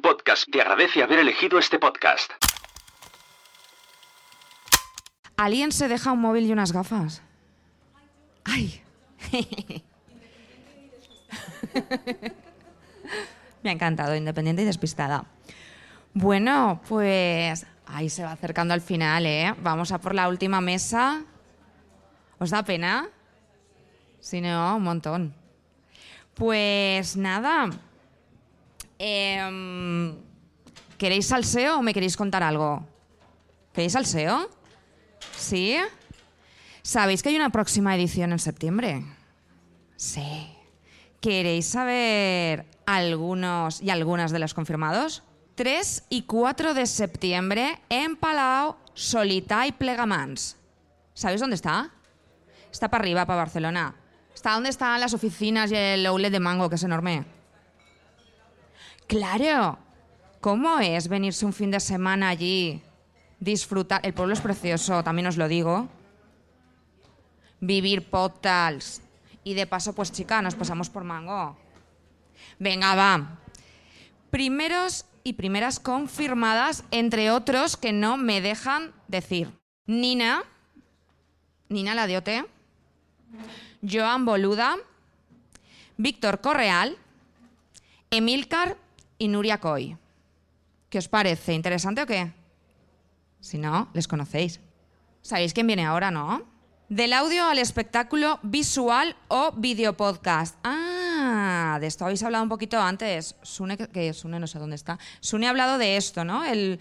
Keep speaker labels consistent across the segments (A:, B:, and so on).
A: Podcast te agradece haber elegido este podcast.
B: ¿Alguien se deja un móvil y unas gafas? ¡Ay! Me ha encantado, independiente y despistada. Bueno, pues ahí se va acercando al final, ¿eh? Vamos a por la última mesa. ¿Os da pena? Si no, un montón. Pues nada. Em, ¿Queréis salseo o me queréis contar algo? ¿Queréis salseo? ¿Sí? ¿Sabéis que hay una próxima edición en septiembre? Sí. ¿Queréis saber algunos y algunas de los confirmados? 3 y 4 de septiembre en Palau, Solità y Plegamans. ¿Sabéis dónde está? Está para arriba, para Barcelona. Está donde están las oficinas y el outlet de Mango, que es enorme. Claro. ¿Cómo es venirse un fin de semana allí? Disfrutar. El pueblo es precioso, también os lo digo. Vivir potals. Y de paso, pues chica, nos pasamos por Mango. Venga, va. Primeros y primeras confirmadas, entre otros que no me dejan decir. Nina, Nina la Joan Boluda, Víctor Correal, Emilcar y Nuria Coy. ¿Qué os parece? ¿Interesante o qué? Si no, les conocéis. ¿Sabéis quién viene ahora, no? Del audio al espectáculo visual o videopodcast. Ah, de esto habéis hablado un poquito antes. Sune, que Sune no sé dónde está. Sune ha hablado de esto, ¿no? El,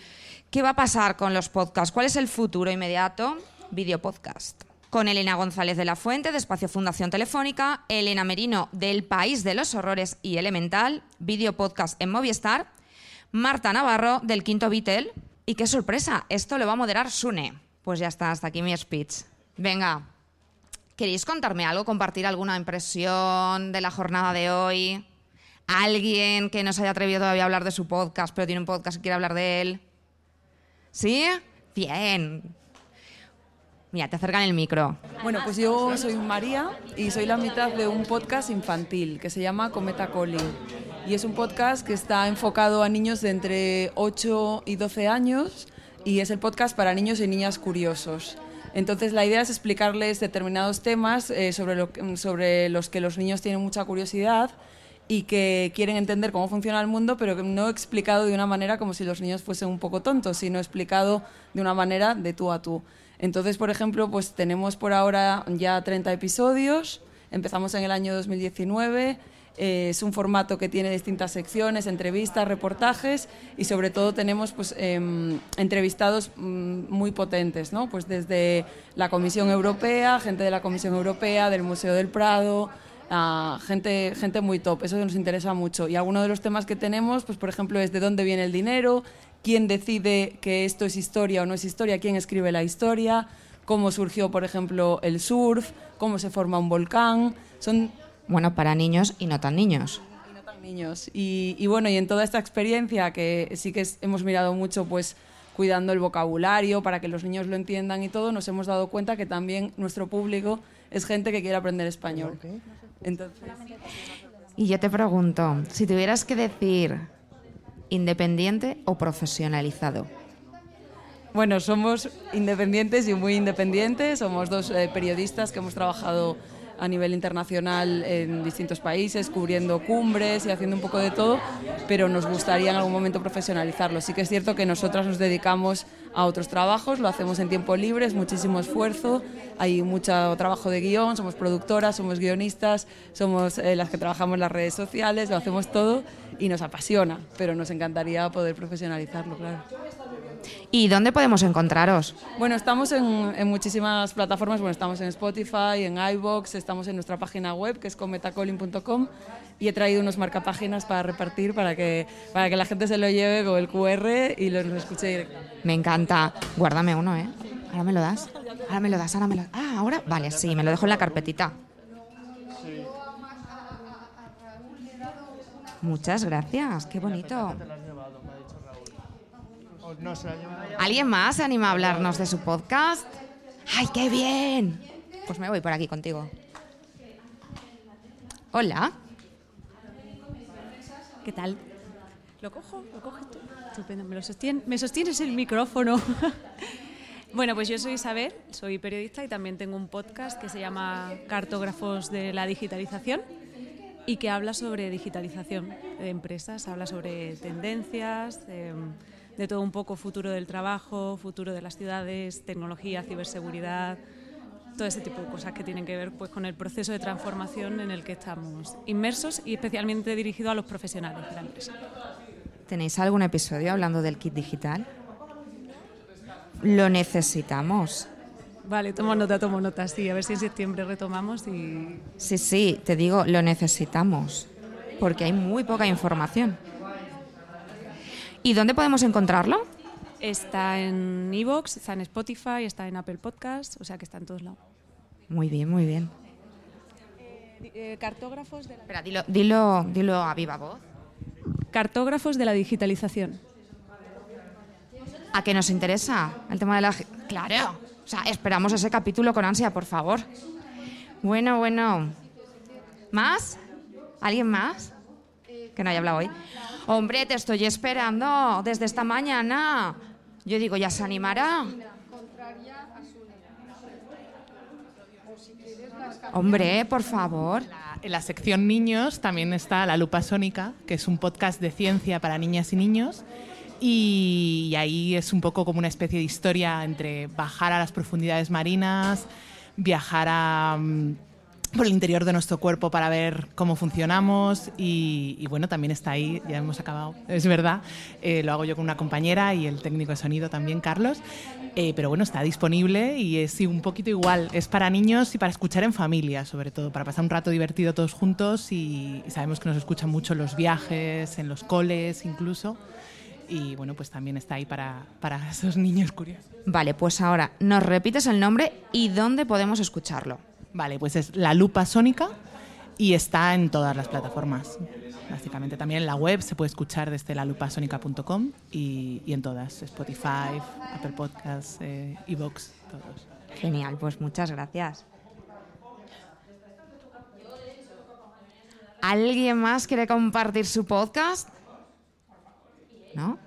B: ¿Qué va a pasar con los podcasts? ¿Cuál es el futuro inmediato? Videopodcast. Con Elena González de la Fuente, de Espacio Fundación Telefónica, Elena Merino, del País de los Horrores y Elemental, videopodcast en Movistar, Marta Navarro, del Quinto Beatle. Y qué sorpresa, esto lo va a moderar Sune. Pues ya está, hasta aquí mi speech. Venga, ¿queréis contarme algo, compartir alguna impresión de la jornada de hoy? ¿Alguien que no se haya atrevido todavía a hablar de su podcast, pero tiene un podcast y quiere hablar de él? ¿Sí? Bien. Mira, te acercan el micro.
C: Bueno, pues yo soy María y soy la mitad de un podcast infantil que se llama Cometa Calling. Y es un podcast que está enfocado a niños de entre 8 y 12 años y es el podcast para niños y niñas curiosos. Entonces la idea es explicarles determinados temas eh, sobre, lo, sobre los que los niños tienen mucha curiosidad y que quieren entender cómo funciona el mundo, pero no explicado de una manera como si los niños fuesen un poco tontos, sino explicado de una manera de tú a tú. Entonces, por ejemplo, pues tenemos por ahora ya 30 episodios, empezamos en el año 2019, eh, es un formato que tiene distintas secciones, entrevistas, reportajes y sobre todo tenemos pues, em, entrevistados mm, muy potentes, ¿no? pues desde la Comisión Europea, gente de la Comisión Europea, del Museo del Prado, gente, gente muy top, eso nos interesa mucho. Y algunos de los temas que tenemos, pues por ejemplo, es de dónde viene el dinero, quién decide que esto es historia o no es historia, quién escribe la historia, cómo surgió, por ejemplo, el surf, cómo se forma un volcán. Son
B: bueno, para niños y no tan niños.
C: Y no tan niños. Y, bueno, y en toda esta experiencia que sí que hemos mirado mucho, pues cuidando el vocabulario para que los niños lo entiendan y todo, nos hemos dado cuenta que también nuestro público es gente que quiere aprender español. Entonces...
B: Y yo te pregunto, si tuvieras que decir independiente o profesionalizado.
C: Bueno, somos independientes y muy independientes. Somos dos eh, periodistas que hemos trabajado a nivel internacional en distintos países, cubriendo cumbres y haciendo un poco de todo, pero nos gustaría en algún momento profesionalizarlo. Sí que es cierto que nosotras nos dedicamos a otros trabajos, lo hacemos en tiempo libre, es muchísimo esfuerzo, hay mucho trabajo de guion, somos productoras, somos guionistas, somos eh, las que trabajamos en las redes sociales, lo hacemos todo y nos apasiona, pero nos encantaría poder profesionalizarlo, claro.
B: ¿Y dónde podemos encontraros?
C: Bueno, estamos en, muchísimas plataformas. Bueno, estamos en Spotify, en iBox, estamos en nuestra página web que es cometacolin.com y he traído unos marcapáginas para repartir para que, para que la gente se lo lleve con el QR y lo, escuche directamente.
B: Me encanta. Guárdame uno, ¿eh? Ahora me lo das. Ahora me lo das, ahora me lo das. Ah, ahora. Vale, sí, me lo dejo en la carpetita. Muchas gracias, qué bonito. ¿Alguien más se anima a hablarnos de su podcast? ¡Ay, qué bien! Pues me voy por aquí contigo. Hola.
D: ¿Qué tal? ¿Lo cojo? ¿Lo coges tú? Estupendo. ¿Me, lo ¿Me sostienes el micrófono? bueno, pues yo soy Isabel, soy periodista y también tengo un podcast que se llama Cartógrafos de la Digitalización y que habla sobre digitalización de empresas, habla sobre tendencias, eh, de todo un poco futuro del trabajo, futuro de las ciudades, tecnología, ciberseguridad, todo ese tipo de cosas que tienen que ver pues, con el proceso de transformación en el que estamos inmersos y especialmente dirigido a los profesionales de la empresa.
B: ¿Tenéis algún episodio hablando del kit digital? Lo necesitamos.
D: Vale, tomo nota, tomo nota, sí, a ver si en septiembre retomamos y...
B: Sí, sí, te digo, lo necesitamos. Porque hay muy poca información. ¿Y dónde podemos encontrarlo?
D: Está en Evox, está en Spotify, está en Apple Podcasts, o sea que está en todos lados.
B: Muy bien, muy bien.
D: cartógrafos, de la...
B: Espera, dilo, dilo, dilo a viva voz.
D: cartógrafos de la digitalización.
B: ¿A qué nos interesa el tema de la... Claro. O sea, esperamos ese capítulo con ansia, por favor. Bueno, bueno. ¿Más? ¿Alguien más? Que no haya hablado hoy. Hombre, te estoy esperando desde esta mañana. Yo digo, ya se animará. Hombre, por favor.
E: En la sección niños también está La Lupa Sónica, que es un podcast de ciencia para niñas y niños. Y ahí es un poco como una especie de historia entre bajar a las profundidades marinas, viajar a, mm, por el interior de nuestro cuerpo para ver cómo funcionamos y, y bueno, también está ahí, ya hemos acabado, es verdad, eh, lo hago yo con una compañera y el técnico de sonido también, Carlos, Eh, pero bueno, está disponible y es sí, un poquito igual, es para niños y para escuchar en familia, sobre todo, para pasar un rato divertido todos juntos y, y sabemos que nos escuchan mucho en los viajes, en los coles incluso. Y bueno, pues también está ahí para, para esos niños curiosos.
B: Vale, pues ahora nos repites el nombre y dónde podemos escucharlo.
E: Vale, pues es La Lupa Sónica y está en todas las plataformas. Básicamente también en la web se puede escuchar desde lalupasónica.com y, y en todas, Spotify, Apple Podcasts, eh, Evox, todos.
B: Genial, pues muchas gracias. ¿Alguien más quiere compartir su podcast? ¿No?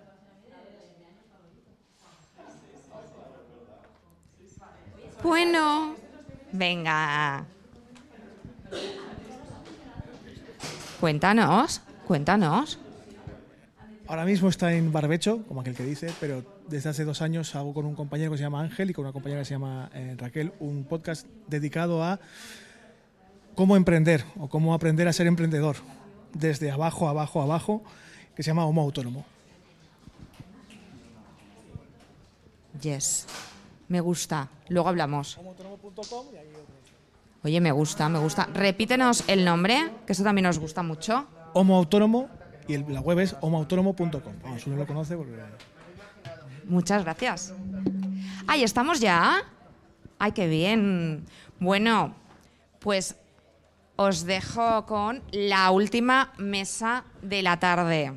B: Bueno, venga. Cuéntanos, cuéntanos.
F: Ahora mismo está en barbecho, como aquel que dice, pero desde hace dos años hago con un compañero que se llama Ángel y con una compañera que se llama eh, Raquel un podcast dedicado a cómo emprender o cómo aprender a ser emprendedor desde abajo, abajo, abajo, que se llama Homo Autónomo.
B: Yes. Me gusta. Luego hablamos. Oye, me gusta, me gusta. Repítenos el nombre, que eso también nos gusta mucho.
F: Homo Autónomo y el- la web es homoautónomo.com. Vamos, uno lo conoce porque...
B: Muchas gracias. Ay, ¿estamos ya? Ay, qué bien. Bueno, pues os dejo con la última mesa de la tarde.